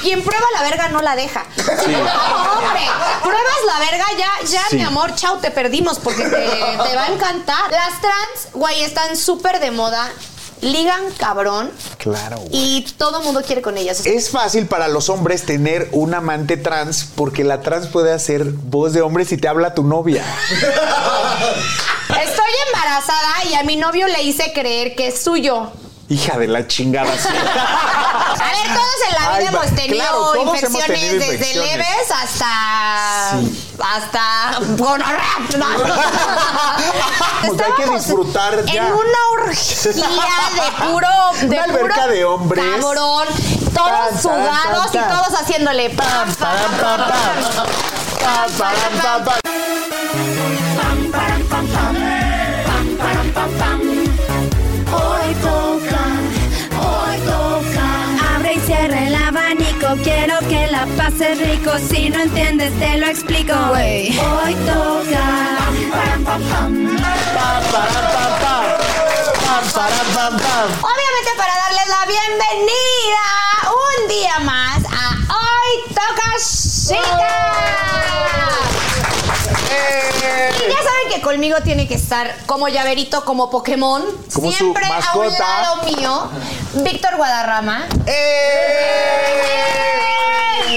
Quien prueba la verga no la deja. No, hombre, pruebas la verga ya, ya, Sí. mi amor, chao, te perdimos porque te, te va a encantar. Las trans, güey, están súper de moda, ligan cabrón Claro. güey. y todo mundo quiere con ellas. Es fácil para los hombres tener un amante trans porque la trans puede hacer voz de hombre si te habla tu novia. Estoy embarazada y a mi novio le hice creer que es suyo. Hija de la chingada. sí. A ver, todos en la Ay, vida va- hemos tenido claro, todos hemos infecciones tenido desde infecciones. leves hasta. hasta. gonorrea. Pues hay que disfrutar ya. En una orgía de puro. De Una alberca puro de hombres. Cabrón. Todos tan, sudados tan, tan. y todos haciéndole. pam, Pam, pam, pam. Pam, pam, pam, pam. Pases rico. Si no entiendes, te lo explico. Hoy toca. Obviamente para darles la bienvenida un día más a Hoy Toca Chica. Y ya saben que conmigo tiene que estar como llaverito, como Pokémon. Como su Siempre a un lado mío, Víctor Guadarrama. ¡Eh!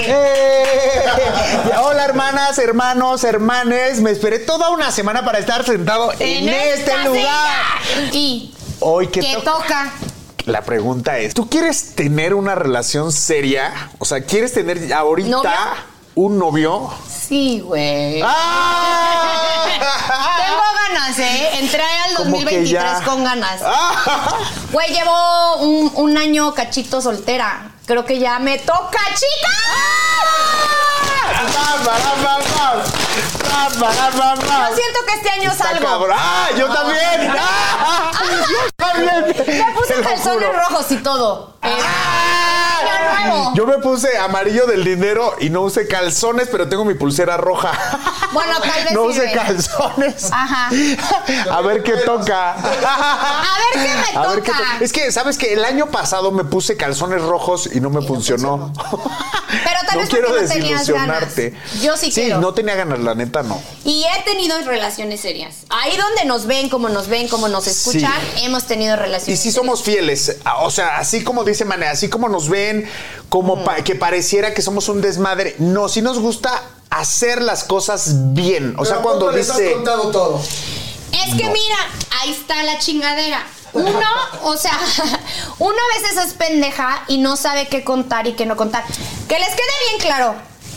Hola hermanas, hermanos, hermanes. Me esperé toda una semana para estar sentado en, este lugar. silla. Y Hoy que que to- toca. La pregunta es, ¿tú quieres tener una relación seria? O sea, ¿quieres tener ahorita ¿Novio? Un novio? Sí, güey. ¡Ah! Tengo ganas, ¿eh? Entré al Como que 2023 ya. con ganas. ¡Ah! Güey, llevo un, un año cachito soltera. Creo que ya me toca, chica. ¡Pam, param, pam, pam! ¡Pam, param, pam, pam! Yo siento que este año Está salgo. cabrón. ¡Ah, yo también! ¡Ah! Me puse calzones rojos y todo. ¡Ah! nuevo. Yo me puse amarillo del dinero y no usé calzones, pero tengo mi pulsera roja. Bueno, tal vez No usé sirve. calzones. Ajá. A ver qué toca. A ver qué me A ver qué toca. to- Es que, ¿sabes que El año pasado me puse calzones rojos y no me funcionó. Pero tal no vez quiero porque no tenías desilusionarte. ganas. Yo sí Sí, quiero. no tenía ganas, la neta no. Y he tenido relaciones serias. Ahí donde nos ven, como nos ven, como nos escuchan, hemos tenido Y relaciones sí somos fieles, o sea, así como dice Mané, así como nos ven, como Mm. pa- que pareciera que somos un desmadre. No, sí nos gusta hacer las cosas bien. O sea, cuando les has dice... contado todo. Es que mira, ahí está la chingadera. Uno, o sea, uno a veces es pendeja y no sabe qué contar y qué no contar. Que les quede bien claro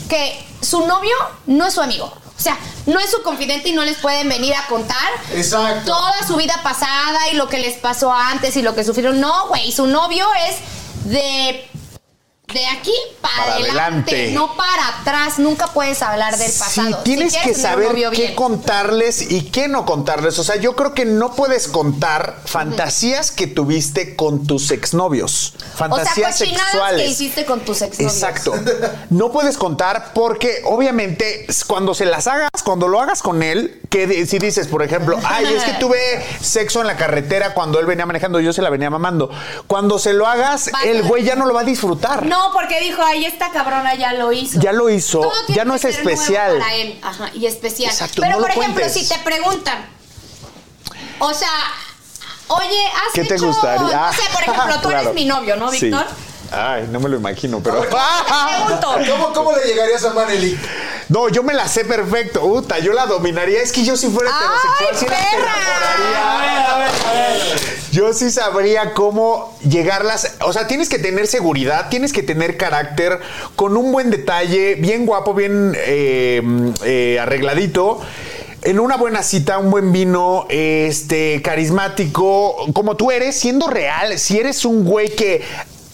que su novio no es su amigo. O sea, no es su confidente y no les pueden venir a contar Exacto. toda su vida pasada y lo que les pasó antes y lo que sufrieron. No, güey, su novio es de de aquí para, Para adelante, adelante. no para atrás. Nunca puedes hablar del pasado. Sí, tienes Si que saber qué bien. contarles y qué no contarles. O sea, yo creo que no puedes contar fantasías que tuviste con tus exnovios. Fantasías o sea, sexuales. que hiciste con tus exnovios. Exacto. No puedes contar porque obviamente cuando se las hagas, cuando lo hagas con él, que si dices, por ejemplo, ay, es que tuve sexo en la carretera cuando él venía manejando, yo se la venía mamando. Cuando se lo hagas, el güey ya no lo va a disfrutar. No, porque dijo, ay, esta cabrona ya lo hizo. Ya lo hizo, Todo tiene ya no que es ser nuevo especial. Para él, ajá, y especial. Exacto, Pero no por lo ejemplo, cuentes. si te preguntan, o sea, Oye, ¿has ¿Qué te hecho- gustaría? No sé, por ejemplo, tú Claro. eres mi novio, ¿no, Sí. Víctor? Ay, no me lo imagino, pero. ¿Cómo, ¿Cómo le llegarías a Maneli? No, yo me la sé perfecto. Uta, yo la dominaría. Es que yo si fuera heterosexual, ¡Ay, sí la perra! enamoraría. Yo sí sabría cómo llegarlas. O sea, tienes que tener seguridad, tienes que tener carácter, con un buen detalle, bien guapo, bien eh, eh, arregladito. En una buena cita, un buen vino, este, carismático, como tú eres, siendo real, si eres un güey que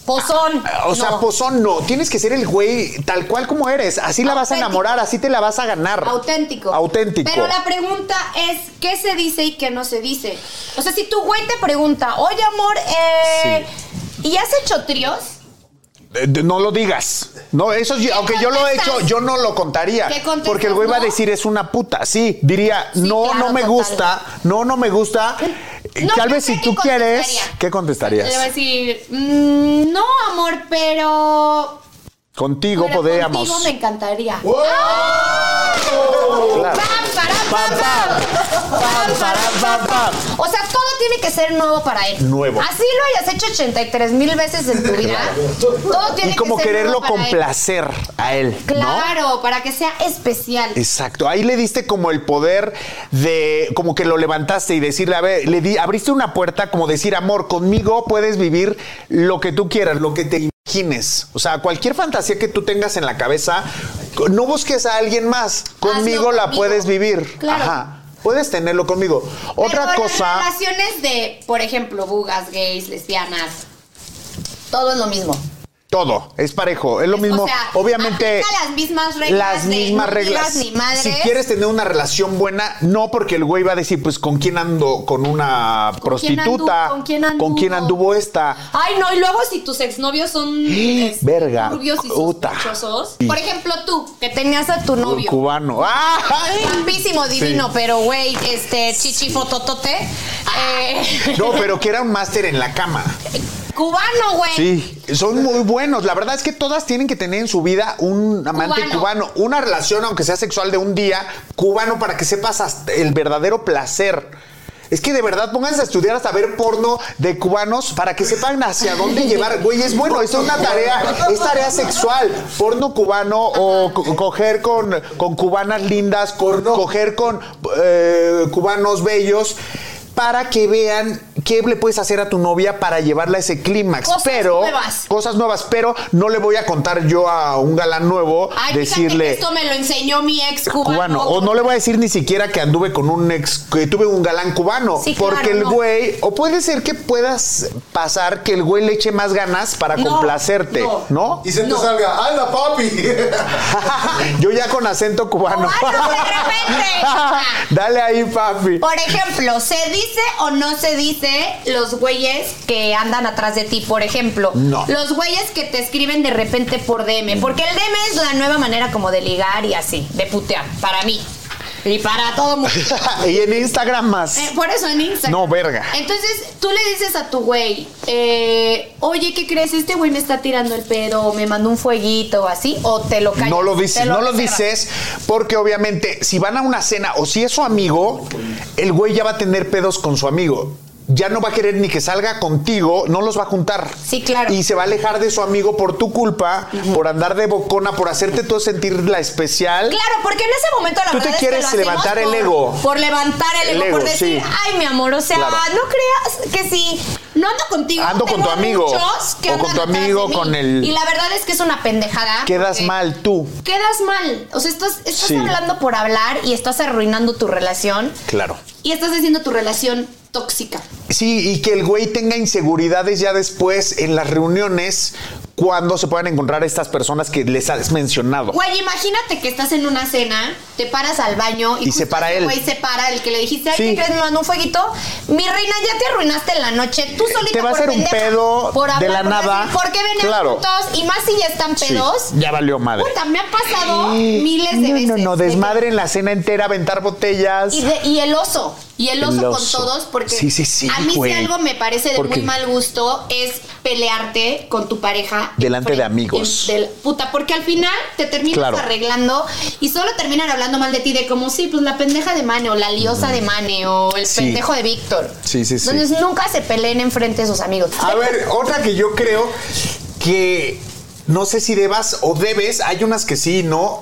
Pozón. o sea, No. pozón no. Tienes que ser el güey tal cual como eres. Así la vas a enamorar, así te la vas a ganar. Auténtico. Auténtico. Pero la pregunta es, ¿qué se dice y qué no se dice? O sea, si tu güey te pregunta, oye, amor, eh, ¿y has hecho tríos? Eh, No lo digas. No, eso yo- ¿Qué aunque yo lo he hecho, yo no lo contaría. ¿Qué? Porque el güey va a decir es una puta. Sí, diría, Sí, no, claro, no me total. gusta, no, no me gusta. No, Tal vez si tú quieres. ¿qué Le voy a contestarías? decir, mm, no, amor, pero... Contigo pero podríamos. Contigo me encantaría. Pam, pam, Pam, pam. O sea, todo tiene que ser nuevo para él. Nuevo. Así lo hayas hecho 83 mil veces en tu vida. Todo tiene Y como que ser quererlo nuevo para él. complacer a él, ¿no? Claro, para que sea especial. Exacto, ahí le diste como el poder de, como que lo levantaste y decirle, a ver, le di, abriste una puerta como decir, amor, conmigo puedes vivir lo que tú quieras, lo que te imagines. O sea, cualquier fantasía que tú tengas en la cabeza, no busques a alguien más, conmigo la conmigo. puedes vivir. Claro. Ajá. Puedes tenerlo conmigo. Otra cosa. Las relaciones de, por ejemplo, bugas, gays, lesbianas, todo es lo mismo. Todo, es parejo, es lo Es- mismo. o sea, Obviamente. las mismas reglas Las de mismas no reglas. ni madres. Si quieres tener una relación buena, no porque el güey va a decir, pues, ¿con quién ando? Con una ¿Con quién prostituta. anduvo? ¿Con quién anduvo? ¿Con quién anduvo esta? Ay, no, y luego si tus exnovios son este, Verga, turbios y sospechosos. Por ejemplo, tú, que tenías a tu novio. Cubano. ¡Ay! Guapísimo, divino, Sí. pero güey, este, chichi fototote. Eh, No, pero que era un máster en la cama. Cubano, güey. Sí, son muy buenos. La verdad es que todas tienen que tener en su vida un amante Cubano. cubano. Una relación, aunque sea sexual de un día, cubano para que sepas hasta el verdadero placer. Es que de verdad pónganse a estudiar hasta ver porno de cubanos para que sepan hacia dónde llevar. Güey, es bueno, es una tarea, es tarea sexual. Porno cubano o co- coger con, con cubanas lindas, coger con eh, cubanos bellos. Para que vean qué le puedes hacer a tu novia para llevarla a ese clímax. Cosas Pero nuevas. cosas nuevas, pero no le voy a contar yo a un galán nuevo Ay, fíjate que decirle esto me lo enseñó mi ex cubano. cubano. O no le voy a decir ni siquiera que anduve con un ex, que tuve un galán cubano. Sí, porque claro, el no. güey, o puede ser que puedas pasar que el güey le eche más ganas para No, complacerte, no. ¿no? Y se te salga, ¡anda, papi! yo ya con acento cubano. Cubano, de repente. Dale ahí, papi. Por ejemplo, ¿se dice o no se dice los güeyes que andan atrás de ti? Por ejemplo, No. los güeyes que te escriben de repente por DM. Porque el DM es la nueva manera como de ligar y así, de putear, para mí. Y para todo mundo. y en Instagram más. Eh, por eso en Instagram. No, verga. Entonces, tú le dices a tu güey, eh, oye, ¿qué crees? Este güey me está tirando el pedo, me mandó un fueguito o así, o te lo callas. No lo dices, no lo dices porque obviamente si van a una cena o si es su amigo, el güey ya va a tener pedos con su amigo. Ya no va a querer ni que salga contigo, no los va a juntar. Sí, claro. Y se va a alejar de su amigo por tu culpa, por andar de bocona, por hacerte todo sentir la especial. Claro, porque en ese momento la Tú te verdad es que quieres levantar el ego. Por levantar el El ego, por decir, sí. ay, mi amor, o sea, Claro. no creas que si no ando contigo, Ando con tu amigo. que O con tu amigo, con el- Y la verdad es que es una pendejada. Quedas mal tú. Quedas mal. O sea, estás, estás Sí. hablando por hablar y estás arruinando tu relación Claro. y estás haciendo tu relación tóxica. Sí, y que el güey tenga inseguridades ya después en las reuniones cuando se puedan encontrar estas personas que les has mencionado. Güey, imagínate que estás en una cena, te paras al baño y, Y se para él. Güey, se para el que le dijiste, ay, Sí. ¿qué crees? Me mandó un fueguito. Mi reina, ya te arruinaste la noche. Tú solita Te va a hacer un pedo por de la por nada. decir, ¿Por qué venían Claro. juntos? Y más si ya están Sí, pedos. ya valió madre. Puta, me ha pasado miles de no, veces. No, no, desmadre en la cena entera, aventar botellas. Y, de- y el oso. Y el oso, El con todos, porque Sí, sí, sí, a mí güey. si algo me parece de Porque- muy mal gusto es pelearte con tu pareja. Delante de amigos. en- del- puta, porque al final te terminas Claro. arreglando y solo terminan hablando mal de ti, de como, sí, pues la pendeja de Mane o la liosa de Mane o el pendejo de Víctor. Sí, sí, sí. Entonces nunca se peleen enfrente de sus amigos. A ver, otra que yo creo que no sé si debas o debes, hay unas que sí, no.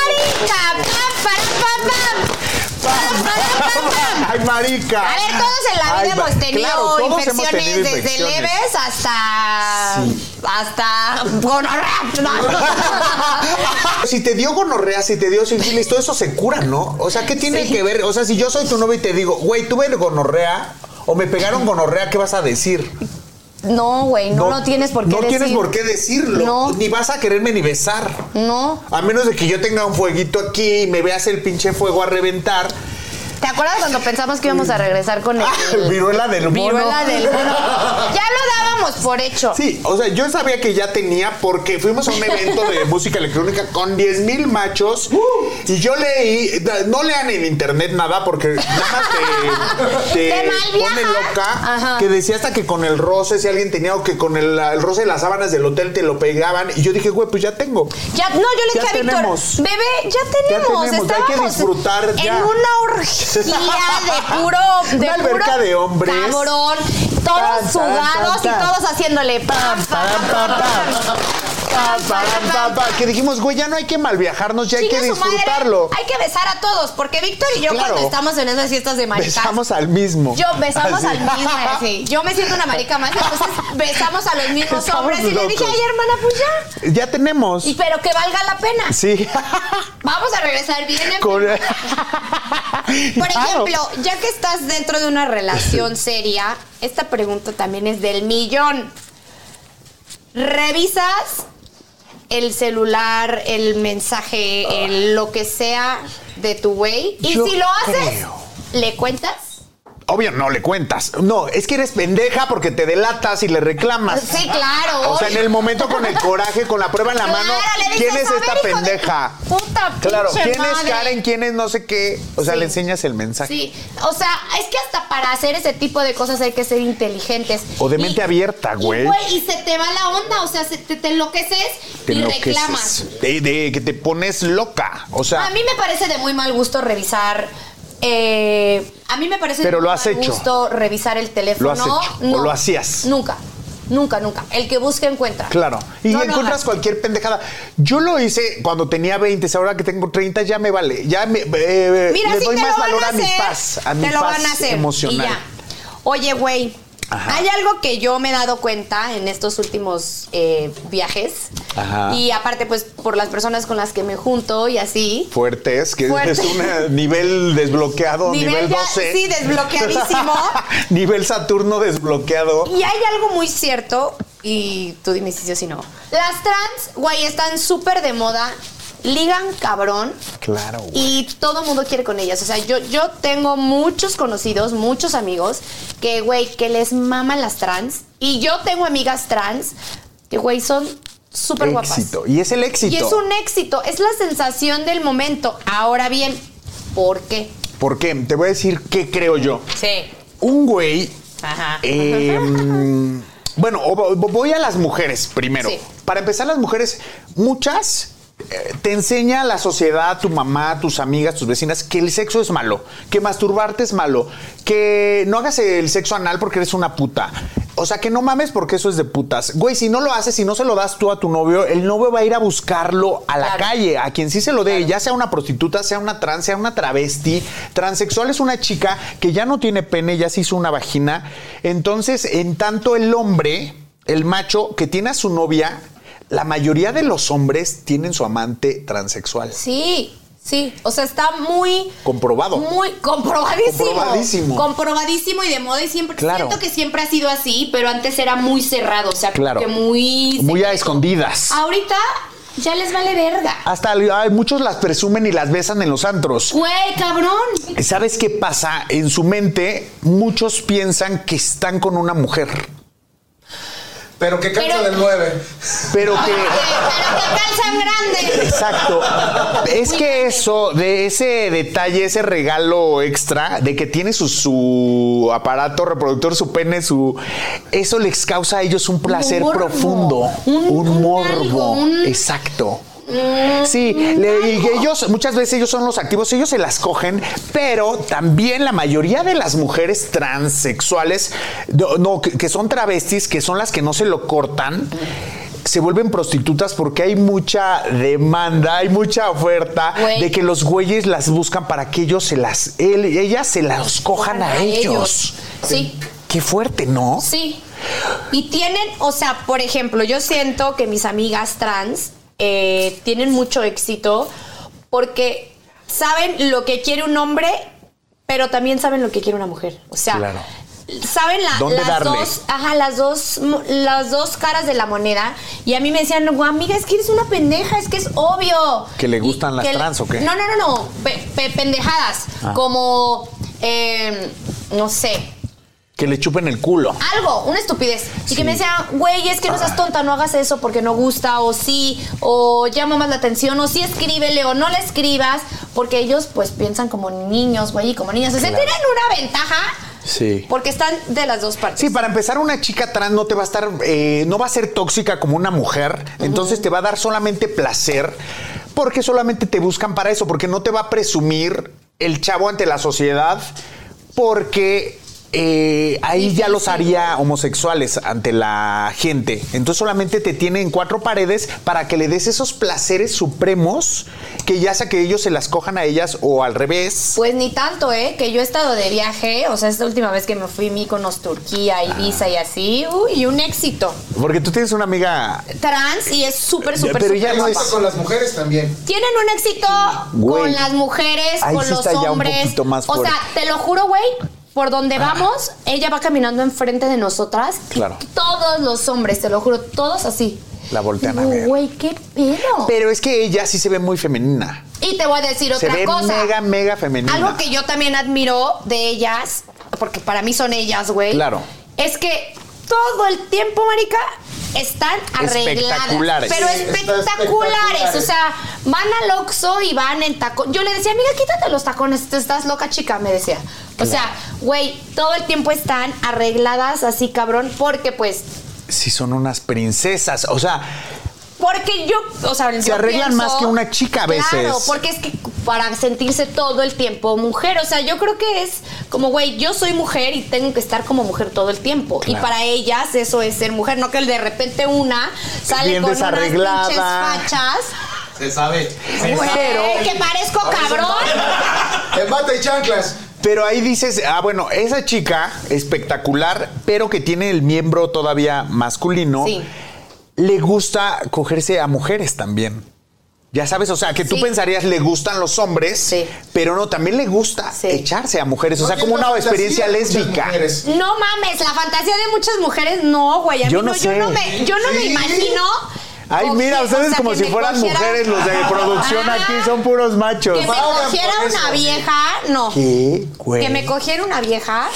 ¡Ay, marica! ¡Pam, pam, pam, pam! Ay, marica. A ver, todos en la vida Ay, hemos tenido claro, hemos infecciones tenido desde infecciones. leves hasta. hasta. gonorrea. No. Si te dio gonorrea, si te dio sífilis, todo eso se cura, ¿no? O sea, ¿qué tiene Sí. que ver? O sea, si yo soy tu novio y te digo, güey, tuve gonorrea o me pegaron gonorrea, ¿qué vas a decir? No, güey, no, lo tienes por qué No decir. tienes por qué decirlo. No. Ni vas a quererme ni besar. No. A menos de que yo tenga un fueguito aquí y me veas el pinche fuego a reventar. ¿Te acuerdas cuando pensamos que íbamos a regresar con el. Viruela del mono. Viruela del mono? Ya lo dábamos por hecho. Sí, o sea, yo sabía que ya tenía porque fuimos a un evento de música electrónica con 10 mil machos y yo leí, no lean en internet nada porque nada más te, te pone loca, Ajá. que decía hasta que con el roce, si alguien tenía o que con el, el roce de las sábanas del hotel te lo pegaban y yo dije, güey, pues ya tengo. Ya, no, yo le Ya dije a Víctor, tenemos. bebé, ya tenemos. tenemos, hay que disfrutar ya. En una orgía de puro. De Una puro alberca de hombres. Cabrón. Todos tan, sudados tan, tan. y todos haciéndole. pam, Pam, pam, Que dijimos, güey, ya no hay que malviajarnos, ya hay que madre, disfrutarlo. Hay que besar a todos, porque Víctor y yo Claro. cuando estamos en esas fiestas de maricas. Besamos al mismo. Yo besamos Así. al mismo, sí. Yo me siento una marica más, entonces besamos a los mismos Estamos hombres y le dije, ay hermana, pues ya. Ya tenemos. Y pero que valga la pena. Sí. Vamos a regresar bien. en- Con- Por Claro. ejemplo, ya que estás dentro de una relación seria, esta pregunta también es del millón. ¿Revisas el celular, el mensaje, el lo que sea de tu güey? Y Yo si lo haces, creo. ¿le cuentas? Obvio, no le cuentas. No, es que eres pendeja porque te delatas y le reclamas. Sí, claro. O sea, en el momento con el coraje, con la prueba en la Claro, mano, ¿quién es "A esta ver, pendeja? Puta, Claro, ¿quién es madre". Karen? ¿Quién es no sé qué? O sea, Sí. le enseñas el mensaje. Sí, o sea, es que hasta para hacer ese tipo de cosas hay que ser inteligentes. O de mente abierta, y, güey. Y se te va la onda, o sea, se te, te enloqueces Te y enloqueces. reclamas. De, de que te pones loca. O sea, A mí me parece de muy mal gusto revisar. Eh, a mí me parece Pero lo has hecho. gusto revisar el teléfono. ¿Lo has hecho? ¿O No, lo hacías? Nunca, nunca, nunca. El que busca encuentra. Claro. Y No encuentras cualquier pendejada. Yo lo hice cuando tenía 20, ahora que tengo 30 ya me vale. Ya me, eh, Mira, le si doy más valor a a, mi paz, a mi te lo paz van a hacer. emocional. Y ya. Oye, güey, Ajá. hay algo que yo me he dado cuenta en estos últimos eh, viajes. Ajá. Y aparte, pues, por las personas con las que me junto y así. Fuertes, que es un nivel desbloqueado, nivel, Nivel ya- 12. sí, desbloqueadísimo. nivel Saturno desbloqueado. Y hay algo muy cierto, y tú dime si sí o si no. Las trans, güey, están súper de moda, ligan cabrón. Claro. güey. Y todo el mundo quiere con ellas. O sea, yo, yo tengo muchos conocidos, muchos amigos, que, güey, que les maman las trans. Y yo tengo amigas trans que, güey, son súper guapas. éxito. Y es el éxito. Y es un éxito, es la sensación del momento. Ahora bien, ¿por qué? ¿Por qué? Te voy a decir qué creo yo. Sí. Un güey. Ajá. eh, bueno, voy a las mujeres primero. Sí. Para empezar, las mujeres, muchas te enseña la sociedad, tu mamá, tus amigas, tus vecinas, que el sexo es malo, que masturbarte es malo, que no hagas el sexo anal porque eres una puta. O sea, que no mames porque eso es de putas. Güey, si no lo haces, si no se lo das tú a tu novio, el novio va a ir a buscarlo a la Claro. calle, a quien sí se lo dé, ya sea una prostituta, sea una trans, sea una travesti. Transexual es una chica que ya no tiene pene, ya se hizo una vagina. Entonces, en tanto el hombre, el macho que tiene a su novia, la mayoría de los hombres tienen su amante transexual. Sí, sí. O sea, está muy. Comprobado. Muy comprobadísimo. Comprobadísimo. Comprobadísimo y de moda y siempre. Claro. Siento que siempre ha sido así, pero antes era muy cerrado. O sea, Claro. que muy. Muy a escondidas. Ahorita ya les vale verga. Hasta ay, muchos las presumen y las besan en los antros. Güey, cabrón. ¿Sabes qué pasa? En su mente, muchos piensan que están con una mujer, Pero que cansa Pero- del 9. pero que. Pero que calzan grande. Exacto. Es que eso, de ese detalle, ese regalo extra, de que tiene su, su aparato reproductor, su pene, su. Eso les causa a ellos un placer morbo. profundo. Un- Un, un morbo. algo, un- Exacto. Sí, le- y ellos, muchas veces ellos son los activos, ellos se las cogen, pero también la mayoría de las mujeres transexuales, no, que, que son travestis, que son las que no se lo cortan, se vuelven prostitutas porque hay mucha demanda, hay mucha oferta Güey. de que los güeyes las buscan para que ellos se las, él- ellas se las cojan a ellos. Sí. Qué fuerte, ¿no? Sí. Y tienen, o sea, por ejemplo, yo siento que mis amigas trans eh, tienen mucho éxito porque saben lo que quiere un hombre, pero también saben lo que quiere una mujer. O sea, Claro. saben la- ¿Dónde las darle? dos, ajá, las dos, mo- las dos caras de la moneda. Y a mí me decían, "Guau, amiga, es que eres una pendeja, es que es obvio. ¿Que le Y gustan las trans o qué? No, no, no, no. pe- pe- pendejadas. Ah. Como, eh, no sé. Que le chupen el culo. Algo, una estupidez. Y Sí. que me decía, güey, es que no seas tonta, no hagas eso porque no gusta, o sí, o llama más la atención, o sí escríbele, o no le escribas, porque ellos pues piensan como niños, güey, y como niñas. O sea, Claro. tienen una ventaja Sí. porque están de las dos partes. Sí, para empezar, una chica trans no te va a estar, eh, no va a ser tóxica como una mujer, entonces te va a dar solamente placer, porque solamente te buscan para eso, porque no te va a presumir el chavo ante la sociedad, porque eh, ahí ya los haría homosexuales ante la gente. Entonces solamente te tiene en cuatro paredes para que le des esos placeres supremos, que ya sea que ellos se las cojan a ellas o al revés. Pues ni tanto, ¿eh? Que yo he estado de viaje, o sea, esta última vez que me fui a Mykonos, Turquía, Ibiza y así, uy, un éxito. Porque tú tienes una amiga Trans y es súper, súper, Pero súper ya no es- Con las mujeres también. Tienen un éxito Güey. con las mujeres, Ahí con sí los está ya un hombres. poquito más o sea, te lo juro, güey, por donde vamos, ella va caminando enfrente de nosotras. y Claro. Todos los hombres, te lo juro, todos así. La voltean a ver. Güey, qué pedo. Pero es que ella sí se ve muy femenina. y te voy a decir Se otra ve cosa. mega, mega femenina. Algo que yo también admiro de ellas, porque para mí son ellas, güey. Claro. Es que todo el tiempo, marica, están arregladas. Espectaculares. Pero espectaculares. espectaculares. O sea, van al Oxxo y van en tacón. Yo le decía, amiga, quítate los tacones, te estás loca, chica, me decía. O sea, güey, todo el tiempo están arregladas así, cabrón, porque pues Sí, son unas princesas. O sea, porque yo, o sea, Se yo arreglan pienso- más que una chica a veces. Claro, porque es que para sentirse todo el tiempo mujer, o sea, yo creo que es como, güey, yo soy mujer y tengo que estar como mujer todo el tiempo. Claro. Y para ellas eso es ser mujer, no que de repente una sale Bien con unas desarreglada. pinches fachas. Se sabe. Güey, que parezco cabrón. En bata y chanclas. Pero ahí dices, ah, bueno, esa chica espectacular, pero que tiene el miembro todavía masculino, Sí. le gusta cogerse a mujeres también. Ya sabes, o sea, que tú Sí. pensarías le gustan los hombres, Sí. pero no, también le gusta Sí. echarse a mujeres, o sea, No, como una experiencia lésbica. No mames, la fantasía de muchas mujeres no, güey. A mí Yo no, no yo no me, yo no me imagino. Ay, mira, o ustedes sea, como si fueran cogiera- mujeres, los de producción Ah, aquí son puros machos. Que me cogiera una eso. vieja, no. ¿Qué, güey? Que me cogiera una vieja,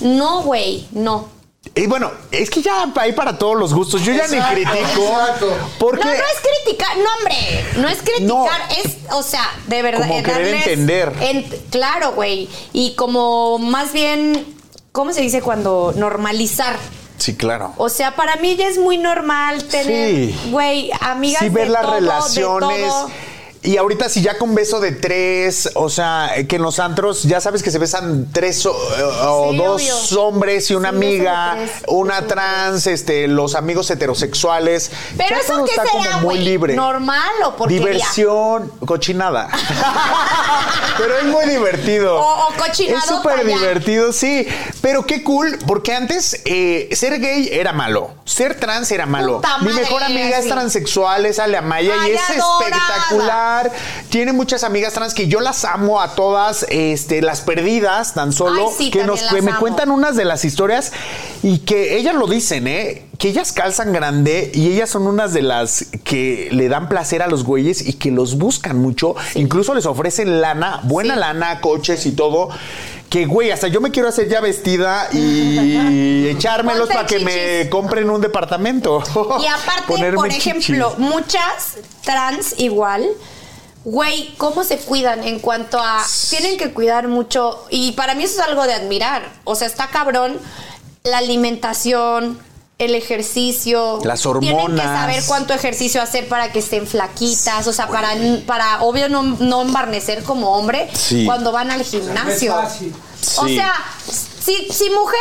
no, güey, no. Y bueno, es que ya hay para todos los gustos. Yo ya Exacto, ni critico. exacto. Porque No, no es criticar, no, hombre, no es criticar, No. es, o sea, de verdad. Como eh, querer entender. en- claro, güey. Y como más bien, ¿cómo se dice cuando normalizar? Sí, claro. O sea, para mí ya es muy normal tener, Sí. güey, amigas sí de ver las todo, de relaciones. todo. Y ahorita si ya con beso de tres, o sea, que en los antros ya sabes que se besan tres o, o Sí, dos obvio. hombres y una Sí, amiga, una trans, este, los amigos heterosexuales. Pero Ya eso todo qué está será, como muy libre. normal o porquería. Diversión, cochinada. Pero es muy divertido. O- o cochinado Es súper divertido, sí. Pero qué cool, porque antes eh, ser gay era malo. Ser trans era malo. Puta Mi madre, mejor amiga es transexual, es Alemaya y Ay, es adorada. espectacular. Tiene muchas amigas trans que yo las amo a todas, este, las perdidas, tan solo Ay, sí, que nos que me cuentan unas de las historias y que ellas lo dicen, ¿eh? Que ellas calzan grande y ellas son unas de las que le dan placer a los güeyes y que los buscan mucho. Incluso les ofrecen lana, buena Sí. lana, coches y todo. Que, güey, hasta yo me quiero hacer ya vestida y echármelos para que me compren un departamento. Y aparte, Ponerme por ejemplo, chichis. muchas trans igual, güey, ¿cómo se cuidan en cuanto a... Tienen que cuidar mucho y para mí eso es algo de admirar. O sea, está cabrón la alimentación, el ejercicio. Las Tienen que hormonas. saber cuánto ejercicio hacer para que estén flaquitas, o sea, para, para obvio no, no embarnecer como hombre Sí. cuando van al gimnasio. O Sí. sea, si, si mujer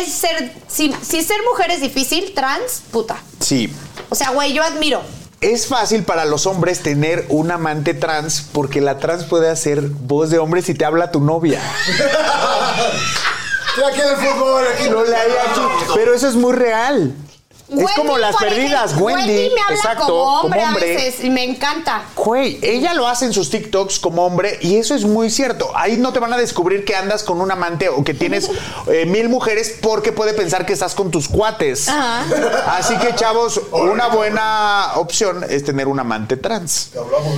es ser, si, si ser mujer es difícil, trans, puta. Sí. O sea, güey, yo admiro. Es fácil para los hombres tener un amante trans porque la trans puede hacer voz de hombre si te habla tu novia. Pero eso es muy real. Es como las perdidas. ejemplo, Wendy, me habla exacto, como hombre, como hombre. a veces y me encanta. Güey, ella lo hace en sus TikToks como hombre y eso es muy cierto. Ahí no te van a descubrir que andas con un amante o que tienes eh, mil mujeres porque puede pensar que estás con tus cuates. Ajá. Así que, chavos, una buena opción es tener un amante trans.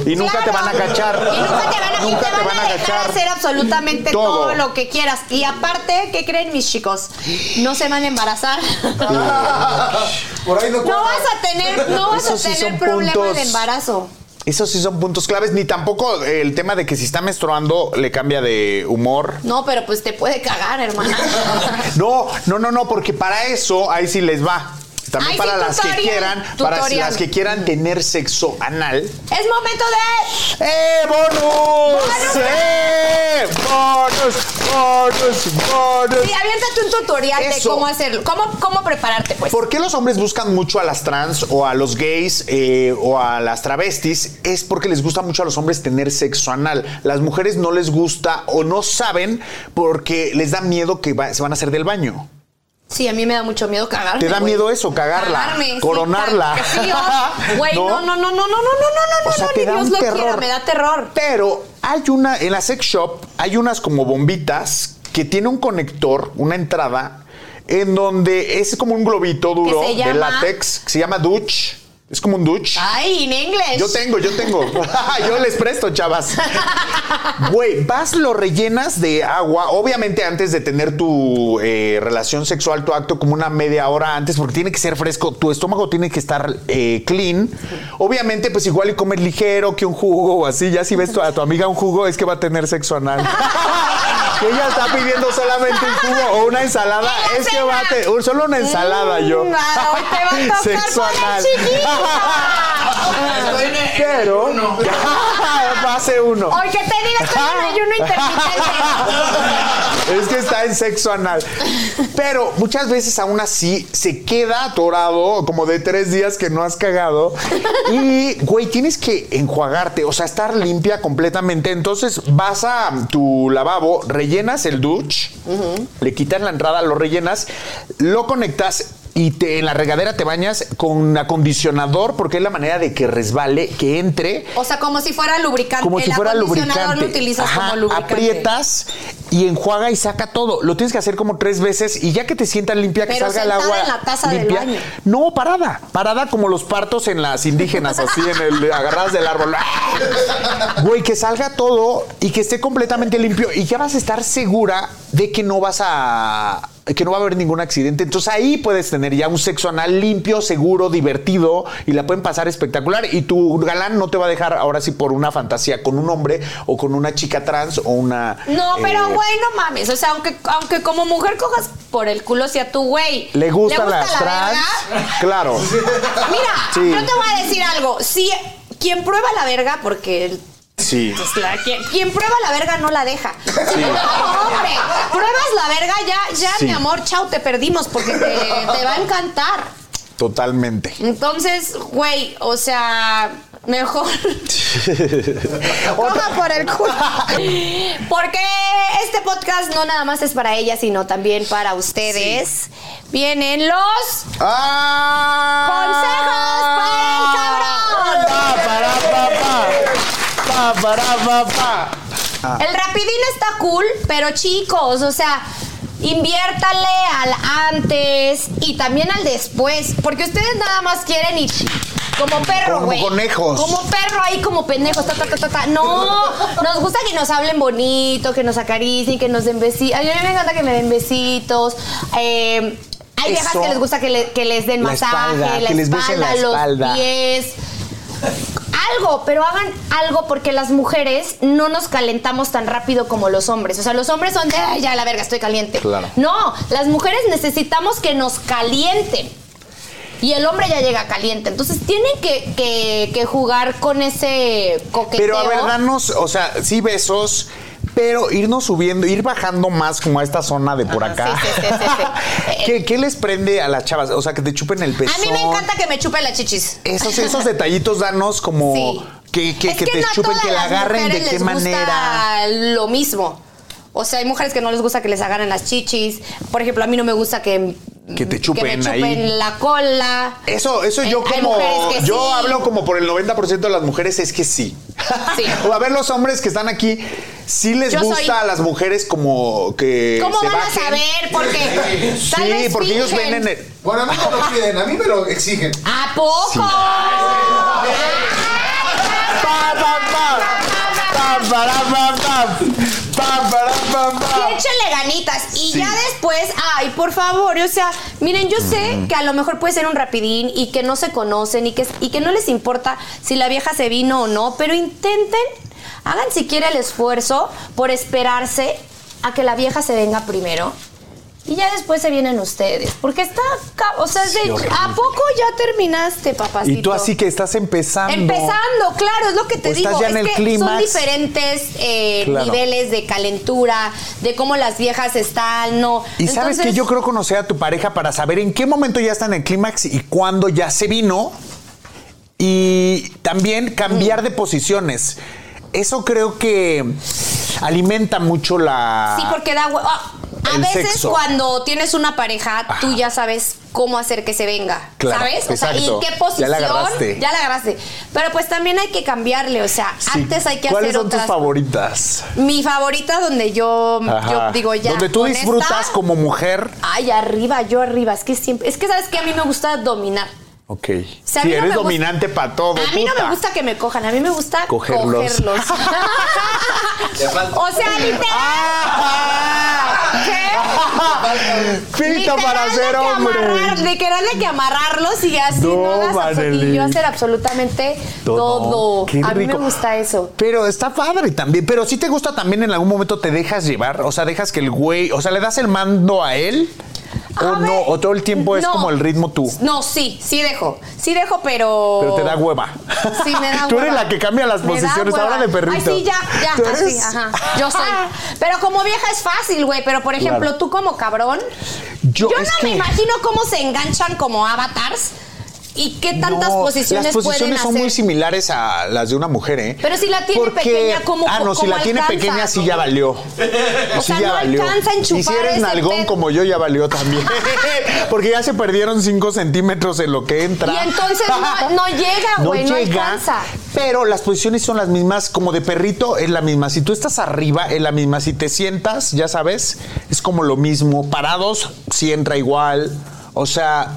Y nunca te van a Claro. cachar. Y nunca te van a, y Nunca te van a dejar cachar. hacer absolutamente todo. Todo. lo que quieras. Y aparte, ¿qué creen mis chicos? No se van a embarazar. Por ahí no no cuadra. vas a tener, no vas Esos a sí tener son problema puntos. de embarazo. Esos sí son puntos claves, ni tampoco el tema de que si está menstruando le cambia de humor. No, pero pues te puede cagar, hermana. No, no, no, no, porque para eso ahí sí les va. También Ay, para sí, las que tutorial, quieran, para las que quieran tener sexo anal. es momento de. ¡Eh, bonus! ¡Eh! ¡Bonus! ¡Bonus! ¡Bonus! Sí, aviéntate un tutorial de cómo hacerlo. Cómo, cómo prepararte, pues. ¿Por qué los hombres buscan mucho a las trans o a los gays eh, o a las travestis? Es porque les gusta mucho a los hombres tener sexo anal. Las mujeres no les gusta o no saben porque les da miedo que va- se van a hacer del baño. Sí, a mí me da mucho miedo cagarme. ¿Te da güey. miedo eso, cagarla, Cagarme, sí, coronarla? ca- Sí, güey, ¿No? no, no, no, no, no, no, no, no, no, O sea, no, te ni da Dios un lo terror. quiera, me da terror. Pero hay una, en la sex shop, hay unas como bombitas que tiene un conector, una entrada, en donde es como un globito duro de látex, que se llama douche. Es como un douche. Ay, en inglés. Yo tengo, yo tengo. yo les presto, chavas. Güey, vas, lo rellenas de agua. Obviamente, antes de tener tu eh, relación sexual, tu acto, como una media hora antes, porque tiene que ser fresco. Tu estómago tiene que estar eh, clean. Obviamente, pues igual y comer ligero que un jugo o así. Ya si ves a tu amiga un jugo, es que va a tener sexo anal. que ella está pidiendo solamente un jugo o una ensalada. En la es que va a tener solo una ensalada yo. Mm, ah, te va a tocar Sexo con la anal. Estoy en el- Pero fase uno. Hoy que te diga, estoy en ayuno intermitente. Es que está en sexo anal. Pero muchas veces aún así se queda atorado como de tres días que no has cagado. Y, güey, tienes que enjuagarte, o sea, estar limpia completamente. Entonces vas a tu lavabo, rellenas el douche, le quitas la entrada, lo rellenas, lo conectas. Y te, en la regadera te bañas con acondicionador porque es la manera de que resbale, que entre O sea, como si fuera lubricante. como si El fuera acondicionador lubricante. lo utilizas Ajá, como lubricante. Aprietas y enjuaga y saca todo. Lo tienes que hacer como tres veces y ya que te sientas limpia, que salga el agua. en la taza del limpia. baño. No, parada. Parada como los partos en las indígenas, así en el agarradas del árbol. Güey, que salga todo y que esté completamente limpio y ya vas a estar segura de que no vas a que no va a haber ningún accidente. Entonces ahí puedes tener ya un sexo anal limpio, seguro, divertido y la pueden pasar espectacular. Y tu galán no te va a dejar ahora sí por una fantasía con un hombre o con una chica trans o una. No, pero eh, güey, no mames. O sea, aunque, aunque como mujer cojas por el culo, si a tu güey ¿Le gustan gusta las la trans? verga, Claro. Mira, Sí. yo te voy a decir algo. Si quien prueba la verga, porque el- Sí. pues, la- quien, quien prueba la verga no la deja. No, hombre, pruebas la verga, ya, ya, Sí. mi amor, chao, te perdimos porque te, te va a encantar. Totalmente. Entonces, güey, o sea, mejor. Coja por el culo. Porque este podcast no nada más es para ella, sino también para ustedes. Vienen los ¡Ah! consejos para el cabrón. Pa, para, pa, pa. Pa, para, pa, pa. Ah. El rapidín está cool, pero chicos, o sea, inviértale al antes y también al después, porque ustedes nada más quieren ir como perro, Como güey. conejos. Como perro ahí, como pendejos, ta, ta, ta, ta, ta. No, nos gusta que nos hablen bonito, que nos acaricien, que nos den besitos. A mí me encanta que me den besitos. Eh, hay viejas que les gusta que, le- que les den La masaje, espalda, la que les besen la espalda. los pies algo, pero hagan algo porque las mujeres no nos calentamos tan rápido como los hombres. O sea, los hombres son de, "Ay, ya la verga, estoy caliente. Claro. No, las mujeres necesitamos que nos calienten. Y el hombre ya llega caliente. Entonces tienen que, que- que jugar con ese coqueteo. Pero a ver, danos, o sea, sí besos, pero irnos subiendo, ir bajando más como a esta zona de por Ajá, acá. sí, sí, sí, sí, sí. ¿Qué, qué les prende a las chavas? O sea, que te chupen el pezón. A mí me encanta que me chupen las chichis. Esos, esos detallitos, danos como que, que, Es que te no chupen, que la agarren, de qué les gusta manera. Lo mismo. O sea, hay mujeres que no les gusta que les agarren las chichis. Por ejemplo, a mí no me gusta que, Que te chupen me chupen ahí. la cola. Eso, eso yo Hay como. que Yo sí. hablo como por el 90% de las mujeres, es que sí. Sí. o a ver, los hombres que están aquí, sí les Yo gusta soy- a las mujeres como que. ¿Cómo se van a bajen. saber? Porque tal Sí, vez porque ellos fingen. ven en el. Bueno, a mí me lo piden, a mí me lo exigen. ¿A poco? Sí, pa. échenle ganitas. Y Sí. ya después, ay, por favor, o sea, miren, yo sé que a lo mejor puede ser un rapidín y que no se conocen y que, y que no les importa si la vieja se vino o no, pero intenten, hagan siquiera el esfuerzo por esperarse a que la vieja se venga primero. Y ya después se vienen ustedes. Porque está. O sea, es de- ¿a poco ya terminaste, papacito? Y tú así que estás empezando. Empezando, claro, es lo que te O digo. estás ya en es el que son diferentes eh, Claro. niveles de calentura, de cómo las viejas están, ¿no? Y sabes que yo creo conocer a tu pareja para saber en qué momento ya está en el clímax y cuándo ya se vino. Y también cambiar de posiciones. Eso creo que alimenta mucho la. Sí, porque da hue- ah, A veces sexo. cuando tienes una pareja, tú ya sabes cómo hacer que se venga, Claro, ¿sabes? O sea, y exacto. en qué Ya posición la agarraste. ya la agarraste. Pero pues también hay que cambiarle, o sea, Sí. antes hay que ¿Cuáles hacer son otras tus favoritas? Mi favorita donde yo, digo ya Donde tú disfrutas esta- como mujer. Ay, arriba, yo arriba. Es que siempre. Es que sabes que a mí me gusta dominar. Ok. Sí, no eres dominante para todo. A mí no me gusta que me cojan, a mí me gusta Cogerlos. cogerlos. o sea, literal. ¿Qué? Pito para ser que hombre. amarrar- literal de que amarrarlos y así No, no, Maneli. y yo hacer absolutamente todo. Qué A mí me gusta eso. Pero está padre también. Pero si te gusta también en algún momento te dejas llevar. O sea, dejas que el güey. O sea, le das el mando a él. O ver, no. O todo el tiempo es no. como el ritmo tú. No, sí, sí dejo. Sí dejo, pero. Pero te da hueva. Sí, me da Tú eres hueva. la que cambia las Me posiciones hueva. ahora de perrito. Ay, sí, ya, ya, ¿Tú así, ajá. Yo soy. Pero como vieja es fácil, güey. Pero por ejemplo, Claro. tú como cabrón. Yo, Yo, no que- me imagino cómo se enganchan como avatars y qué tantas No, posiciones, Las posiciones pueden son hacer. muy similares a las de una mujer, ¿eh? Pero si la tiene pequeña, ¿cómo- Ah, no, si la tiene pequeña, sí ya valió. O Sí sea, ya no valió. alcanza a Y si enchufar eres ese nalgón pedo. como yo, ya valió también. Porque ya se perdieron 5 centímetros en lo que entra. Y entonces no- no llega, güey, no alcanza. Pero las posiciones son las mismas, como de perrito es la misma. Si tú estás arriba, es la misma. Si te sientas, ya sabes, es como lo mismo. Parados, sí entra igual. O sea,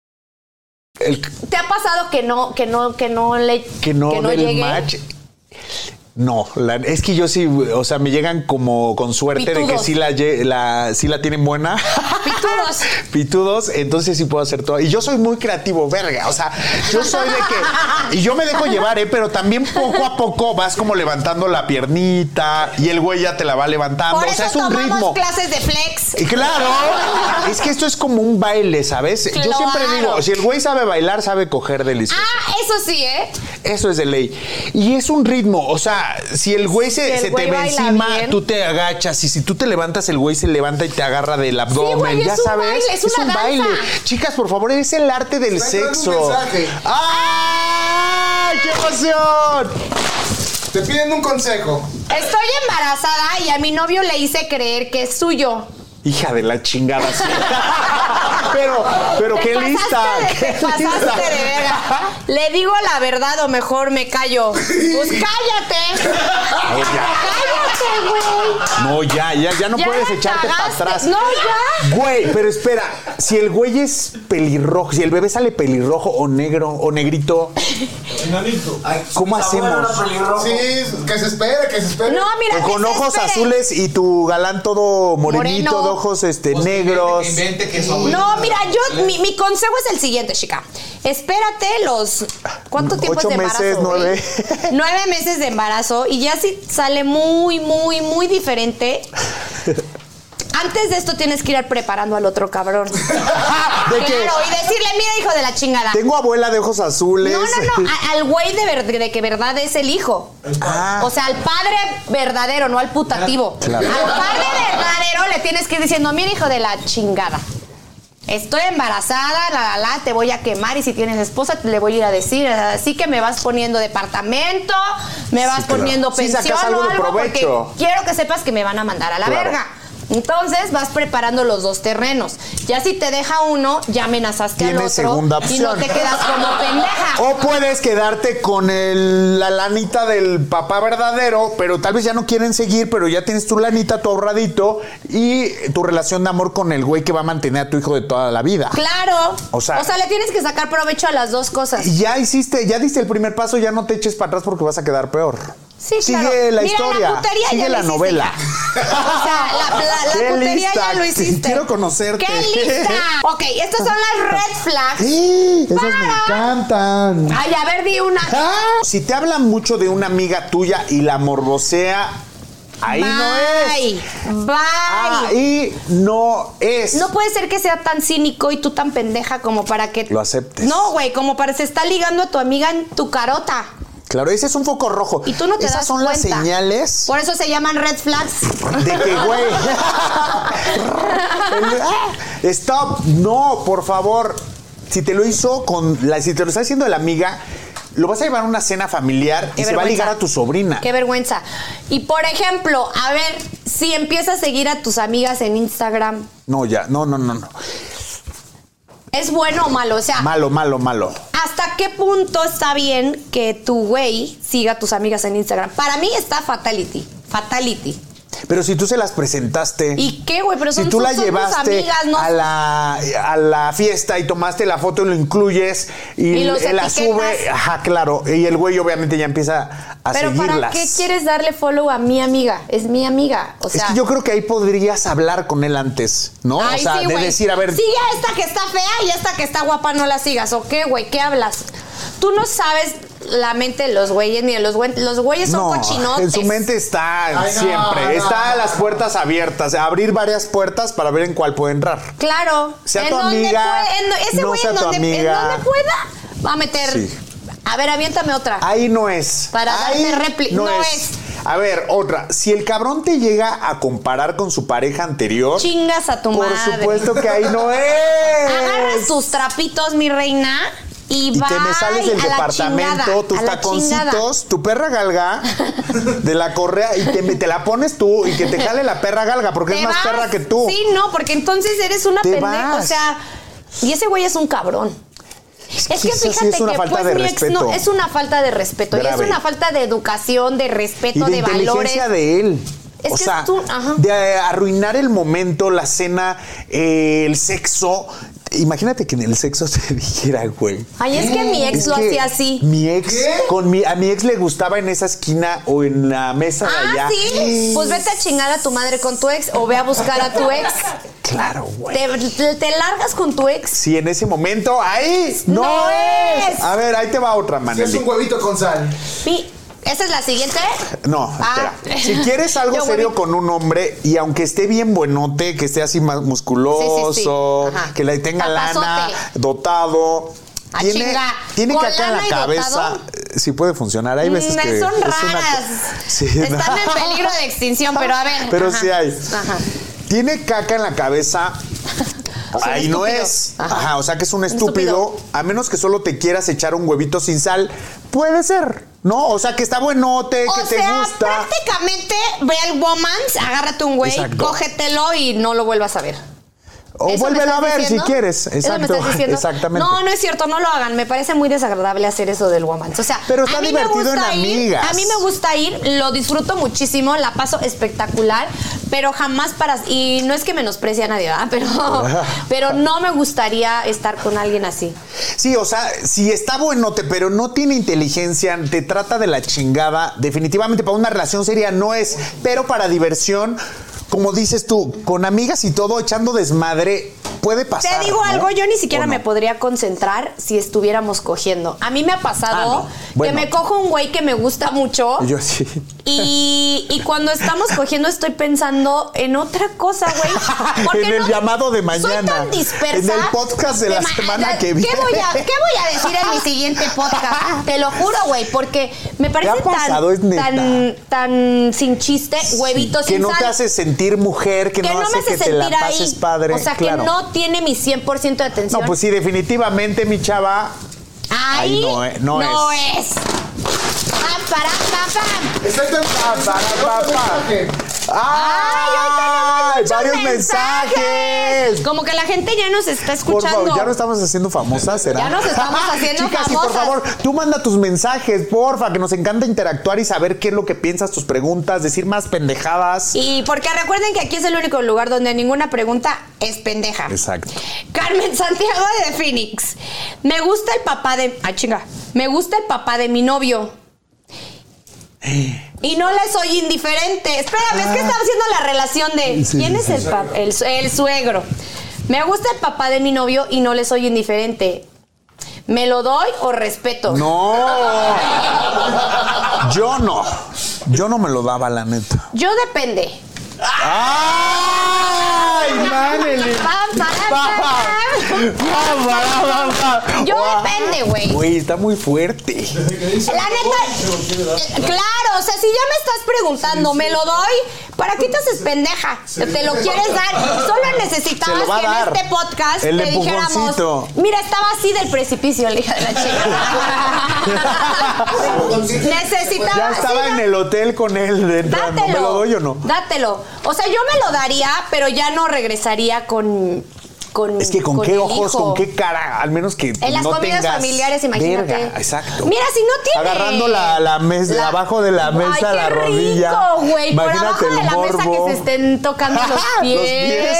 El- ¿Te ha pasado que no, que no, que no le que no, del llegue? match. No, la- es que yo sí, o sea, me llegan como con suerte de que sí la, sí la tienen buena. Pitudos. Pitudos, entonces sí puedo hacer todo. Y yo soy muy creativo, verga. O sea, yo soy de que. Y yo me dejo llevar, ¿eh? Pero también poco a poco vas como levantando la piernita y el güey ya te la va levantando. Por o eso sea, es un ritmo. clases de flex. Y claro, es que esto es como un baile, ¿sabes? Yo siempre digo, si el güey sabe bailar, sabe coger delicioso. Ah, eso sí, ¿eh? Eso es de ley. Y es un ritmo, o sea, si el güey se, Si el se güey te ve encima, bien. tú te agachas y si tú te levantas, el güey se levanta y te agarra del abdomen, güey, ya es un sabes. baile, es una un danza. baile. Chicas, por favor, es el arte del sexo. ¡Ay, qué emoción! Te piden un consejo. Estoy embarazada y a mi novio le hice creer que es suyo. Hija de la chingada. pero, pero qué pasaste lista. de- qué te pasaste lista. de verga. Le digo la verdad o mejor me callo. Pues cállate. Ya. Cállate, güey. No, ya, ya, ya no Ya puedes echarte para atrás. No, ya. Güey, pero espera, si el güey es pelirrojo, si el bebé sale pelirrojo o negro o negrito, ¿cómo hacemos? Sí, que se espere, que se espere. No, mira. O con que ojos azules y tu galán todo morenito, Moreno. de ojos este, Pues que negros. invente, que invente que su abuelo- No, mira, yo, mi, mi consejo es el siguiente, chica. Espérate los. ¿Cuánto tiempo Ocho es de embarazo? meses, nueve. Nueve meses de embarazo y ya si sale muy, muy, muy diferente. Antes de esto tienes que ir preparando al otro cabrón. ¿De qué? Claro, y decirle, mira, hijo de la chingada. Tengo abuela de ojos azules. No, no, no, a- al güey de, ver- de que verdad es el hijo. Ah. O sea, al padre verdadero, no al putativo. Claro. Al padre verdadero le tienes que ir diciendo, mira, hijo de la chingada. Estoy embarazada, la, la, la, te voy a quemar y si tienes esposa te le voy a ir a decir. Así que me vas poniendo departamento, me vas claro. poniendo pensión o algo porque quiero que sepas que me van a mandar a la Claro. verga. Entonces vas preparando los dos terrenos. Ya si te deja uno, ya amenazaste al otro segunda y no opción. te quedas como pendeja. O puedes quedarte con el- la lanita del papá verdadero, pero tal vez ya no quieren seguir, pero ya tienes tu lanita, tu ahorradito y tu relación de amor con el güey que va a mantener a tu hijo de toda la vida. Claro. O sea- le tienes que sacar provecho a las dos cosas. Y ya hiciste, ya diste el primer paso, ya no te eches para atrás porque vas a quedar peor. Sí, Sigue claro. la Mira, historia, la putería sigue ya la hiciste novela. O sea, la, la- la Qué putería lista. ya lo hiciste. Quiero conocerte. ¡Qué lista! ok, estas son las red flags. ¡Eh! Esas me encantan. Ay, a ver, di una. Ah, Si te hablan mucho de una amiga tuya y la morbosea, ahí no es. Bye. Ahí no es. No puede ser que sea tan cínico y tú tan pendeja como para que... Lo aceptes. No, güey, como para se está ligando a tu amiga en tu carota. Claro, ese es un foco rojo. Y tú no te Esas das son cuenta. las señales Por eso se llaman red flags. de que, güey. ¡Ah! Stop. No, por favor. Si te lo hizo con la, si te lo está haciendo la amiga, lo vas a llevar a una cena familiar Qué y se va a ligar a tu sobrina. Qué vergüenza. Y por ejemplo, a ver, si empiezas a seguir a tus amigas en Instagram, No, ya, no, no, no, no. ¿Es bueno o malo? O sea, Malo, malo, malo. ¿hasta qué punto está bien que tu güey siga a tus amigas en Instagram? Para mí está fatality. Fatality. Pero si tú se las presentaste. ¿Y qué, güey? Pero si son- tú la llevaste amigas, ¿no? a, la, a la fiesta y tomaste la foto y lo incluyes y, Y los él la sube, ajá, claro. Y el güey obviamente ya empieza a Pero seguirlas. ¿para qué quieres darle follow a mi amiga? Es mi amiga. O sea, es que yo creo que ahí podrías hablar con él antes, ¿no? Ay, o sea, sí, de decir, a ver, Sigue a esta que está fea y esta que está guapa no la sigas. ¿O qué, güey? ¿Qué hablas? Tú no sabes la mente de los güeyes ni de los güeyes. Los güeyes son no, cochinotes. en su mente está Ay, no, siempre, no, está no. las puertas abiertas, abrir varias puertas para ver en cuál puede entrar. Claro. Sea en tu donde amiga, puede- en- ese güey en donde, en amiga. donde pueda va a meter. Sí. A ver, aviéntame otra. Ahí no es. Para Ahí darte repli- no es. A ver, otra. Si el cabrón te llega a comparar con su pareja anterior, Chingas a tu por madre. supuesto que ahí no es. Agarras tus trapitos, mi reina, y, Y te me sales del departamento, chingada, tus taconcitos, tu perra galga de la correa y te, te la pones tú y que te jale la perra galga porque es más vas. perra que tú. Sí, no, porque entonces eres una pendeja. O sea, y ese güey es un cabrón. Es que, que eso sí fíjate es una que falta pues de mi ex no respeto. es una falta de respeto y es una falta de educación, de y respeto, de, de, valores. de él. Es o que sea, tú- ajá. de arruinar el momento, la cena, eh, el sexo. Imagínate que en el sexo te dijera, güey. Ay, es que mi ex Es lo hacía así. Mi ex, con mi, a mi ex le gustaba en esa esquina o en la mesa de Ah, allá. sí. Pues vete a chingar a tu madre con tu ex o ve a buscar a tu ex. Claro, güey. Te, te- te largas con tu ex. Sí, en ese momento, ahí no, No es. es. A ver, ahí te va otra Si manera. es un huevito con sal. Y esa es la siguiente. No, Ah. espera. Si quieres algo Yo, serio con un hombre y aunque esté bien buenote, que esté así más musculoso, Sí, sí, sí. Ajá. que le tenga lana, dotado. Ah, Tiene, chinga. tiene ¿Con caca en la cabeza. dotado? eh, Sí puede funcionar. Hay veces Mm, que. son es una- raras. Sí, Están no. en peligro de extinción, pero a ver. Pero Ajá. sí hay. Ajá. Tiene caca en la cabeza. Ahí no es. Ajá. Ajá. o sea que es un estúpido, estúpido. A menos que solo te quieras echar un huevito sin sal. Puede ser. ¿No? O sea que está buenote, que O te sea, gusta. prácticamente ve al womans, agárrate un güey, Exacto. cógetelo y no lo vuelvas a ver. O ¿Eso me vuélvelo a ver diciendo? si quieres. ¿Eso me Exacto. Exactamente. No, no es cierto, no lo hagan. Me parece muy desagradable hacer eso del woman. O sea, Pero está a mí me divertido en gusta ir, amigas. A mí me gusta ir, lo disfruto muchísimo, la paso espectacular, pero jamás para. Y no es que menosprecie a nadie, ¿verdad? Pero, pero no me gustaría estar con alguien así. Sí, o sea, si está buenote, pero no tiene inteligencia, te trata de la chingada, definitivamente para una relación seria no es, pero para diversión, como dices tú, con amigas y todo, echando desmadre, puede pasar. Te digo ¿no? algo, yo ni siquiera ¿O no? me podría concentrar si estuviéramos cogiendo. A mí me ha pasado Ah, no. Bueno. que me cojo un güey que me gusta mucho. Yo sí. Y, y cuando estamos cogiendo estoy pensando en otra cosa, güey. Porque En el no- llamado de Soy mañana. tan dispersa. En el podcast de la ma- semana que viene. ¿Qué voy, a, ¿Qué voy a decir en mi siguiente podcast? Te lo juro, güey, porque me parece tan, tan, tan sin chiste, huevitos que sin no sal. te hace sentir mujer, que, que no, no hace me hace que te la pases ahí. padre. O sea, claro. que no tiene mi 100% de atención. No, pues sí, definitivamente, mi chava. Ahí Ahí no, eh, no es. Pam, para, pam, pam. Estoy tan. Ah, para, pa, pa. ¡Ay! Muchos ¡Varios mensajes! Como que la gente ya nos está Por escuchando. favor, ya no estamos haciendo famosas, ¿será? Ya nos estamos haciendo Chicas, y por favor, tú manda tus mensajes, porfa, que nos encanta interactuar y saber qué es lo que piensas, tus preguntas, decir más pendejadas. Y porque recuerden que aquí es el único lugar donde ninguna pregunta es pendeja. Exacto. Carmen Santiago de Phoenix. Me gusta el papá de. Ah, chinga. Me gusta el papá de mi novio. Y no le soy indiferente. Espérame, es que estaba haciendo la relación de. Sí, ¿Quién es el papá? El, su- el suegro. Me gusta el papá de mi novio y no le soy indiferente. ¿Me lo doy o respeto? No. Yo no. Yo no me lo daba, la neta. Yo depende. ¡Ay! Pam, pam, Yo depende, güey. Güey, está muy fuerte. La neta, eh, claro, o sea, si ya me estás preguntando, ¿me lo doy? ¿Para qué te haces pendeja? ¿Te lo quieres dar? Solo necesitabas que en este podcast El te dijéramos, mira, estaba así del precipicio, la hija de la chica. Necesitaba. Ya estaba en el hotel con él de. Dátelo. ¿Me lo doy o no? Dátelo. O sea, yo me lo daría, pero ya no regresaría con. Con Es que con, con qué ojos, hijo. con qué cara, al menos que En las no comidas tengas familiares, imagínate. verga, exacto. Mira, si no tiene. Agarrando la, la mesa, La- abajo de la mesa, Ay, qué la rodilla. Rico, güey. Por abajo de la mesa que se estén tocando los Los pies. pies.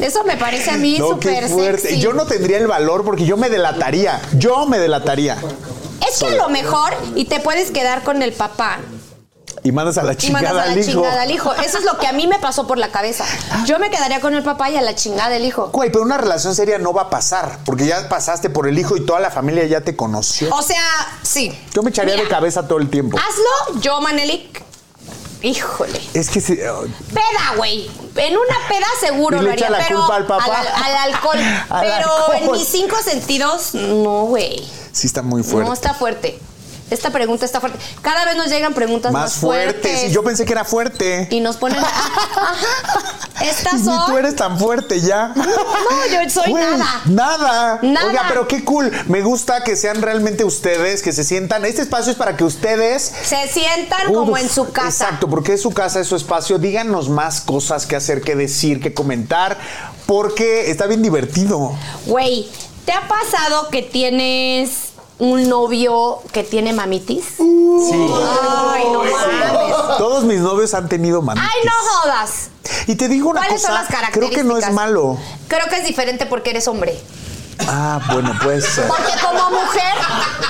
Eso me parece a mí No, qué súper sexy. Yo no tendría el valor porque yo me delataría. Yo me delataría. Es que a lo mejor y te puedes quedar con el papá Y mandas a la y mandas chingada a la al hijo. chingada al hijo. Eso es lo que a mí me pasó por la cabeza. Yo me quedaría con el papá y a la chingada del hijo. Güey, pero una relación seria no va a pasar porque ya pasaste por el hijo y toda la familia ya te conoció. O sea, sí. Yo me echaría de cabeza todo el tiempo. Hazlo, yo, Manelik. Híjole. Es que sí, oh, Peda, güey. En una peda seguro Y lo le echa haría, la pero culpa al papá. al, al alcohol. Al pero en mis cinco sentidos, no, güey. sí está muy fuerte. No está fuerte. Esta pregunta está fuerte. Cada vez nos llegan preguntas más, Más fuerte. Sí, yo pensé que era fuerte. Y nos ponen. Ajá. Estas Ni son. tú eres tan fuerte ya. No, yo soy nada. Nada. Nada. Oiga, pero qué cool. Me gusta que sean realmente ustedes, que se sientan. Este espacio es para que ustedes. Se sientan como en su casa. Exacto, porque es su casa, es su espacio. Díganos más cosas que hacer, que decir, que comentar, porque está bien divertido. Güey, ¿te ha pasado que tienes un novio que tiene mamitis? Sí. Ay, no mames. Todos mis novios han tenido mamitis. Ay, no jodas. Y te digo una ¿Cuáles cosa, son las características? creo que no es malo. Creo que es diferente porque eres hombre. Ah, bueno, puede ser. Porque como mujer,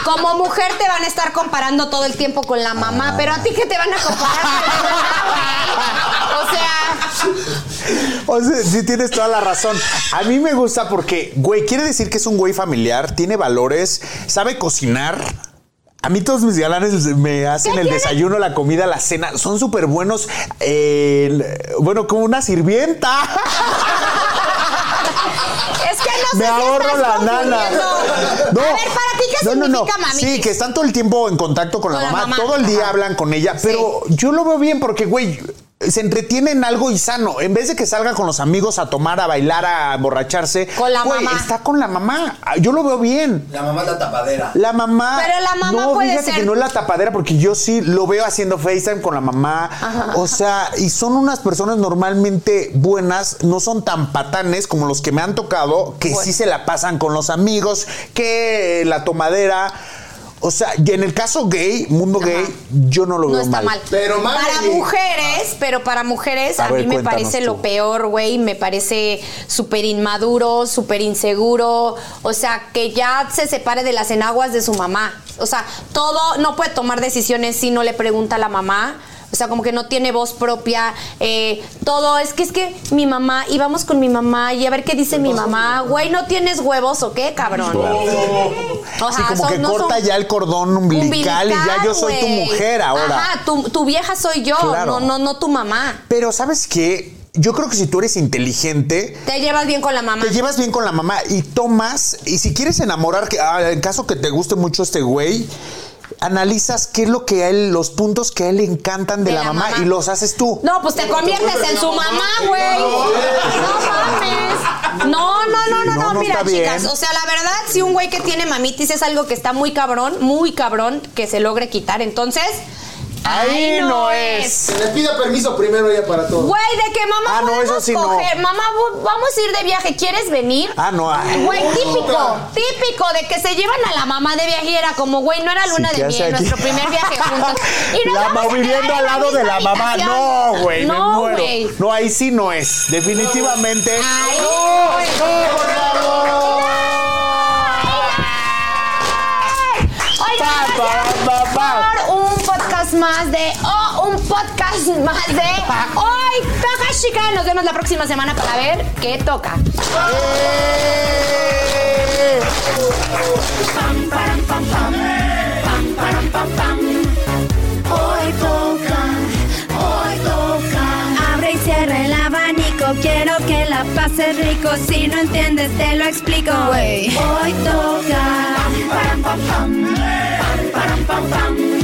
como mujer te van a estar comparando todo el tiempo con la mamá, Ah. pero a ti que te van a comparar con la mamá, güey? O sea, O sea, sí tienes toda la razón. A mí me gusta porque, güey, quiere decir que es un güey familiar, tiene valores, sabe cocinar. A mí todos mis galanes me hacen ¿Qué el desayuno, la comida, la cena. Son súper buenos. eh, bueno, como una sirvienta. Es que no sé Me si ahorro estás la nana. No. A ver, para ti, ¿qué No, no, no. significa mamitis? Sí, que están todo el tiempo en contacto con, la, Con la mamá. mamá. Todo el día Ajá. hablan con ella. Pero yo lo veo bien porque, güey, se entretiene en algo y sano. En vez de que salga con los amigos a tomar, a bailar, a emborracharse. Con la güey, mamá. está con la mamá. Yo lo veo bien. La mamá es la tapadera. La mamá. Pero la mamá no, puede fíjate ser- que no es la tapadera porque yo sí lo veo haciendo FaceTime con la mamá. O sea, y son unas personas normalmente buenas, no son tan patanes como los que me han tocado, que sí se la pasan con los amigos, que la tomadera. O sea, y en el caso gay, mundo gay, yo no lo No veo está mal. Pero, mami- para mujeres, pero para mujeres A a, ver, mí me parece tú. lo peor, güey. Me parece súper inmaduro, súper inseguro. O sea, que ya se separe de las enaguas de su mamá. O sea, todo, no puede tomar decisiones si no le pregunta a la mamá. O sea, como que no tiene voz propia. eh, todo, es que es que mi mamá, íbamos con mi mamá y a ver qué dice mi mamá. Güey, ¿no tienes huevos o qué, cabrón? O Sí, sea, como son- que no corta son- ya el cordón umbilical, y ya yo soy tu mujer ahora. Ajá, tu, tu vieja soy yo, Claro. no, no, no tu mamá. Pero ¿sabes qué? Yo creo que si tú eres inteligente, Te llevas bien con la mamá. Te llevas bien con la mamá y tomas, y si quieres enamorar, que, ah, en caso que te guste mucho este güey, analizas qué es lo que a él, los puntos que a él le encantan de, la, mamá, y los haces tú. No, pues te conviertes en su mamá, güey. No mames. No, no, no, no, No, no, no mira, bien. chicas. O sea, la verdad, si un güey que tiene mamitis es algo que está muy cabrón, muy cabrón, que se logre quitar. Entonces, Ahí no es. Que le pida permiso primero ella para todo. Güey, de que mamá Ah, no, podemos eso sí no. coger. Mamá, vamos a ir de viaje, ¿quieres venir? Ah, no. Güey, típico, típico de que se llevan a la mamá de viaje y era como, güey, no era luna Sí, de ¿qué hace miel, nuestro primer viaje juntos. Y nos La vamos viviendo al la lado de la mamá. No, güey, me No, muero. güey. No, ahí sí no es. Definitivamente. Ay, no, no, por favor. Más de oh, un podcast más de hoy toca chica. Nos vemos la próxima semana para ver qué toca. Pam, param, pam, pam. Pam, param, pam, pam. Hoy toca, hoy toca. Abre y cierra el abanico, quiero que la pases rico. Si no entiendes, te lo explico. Hoy toca. Pam, param, pam, pam. Pam,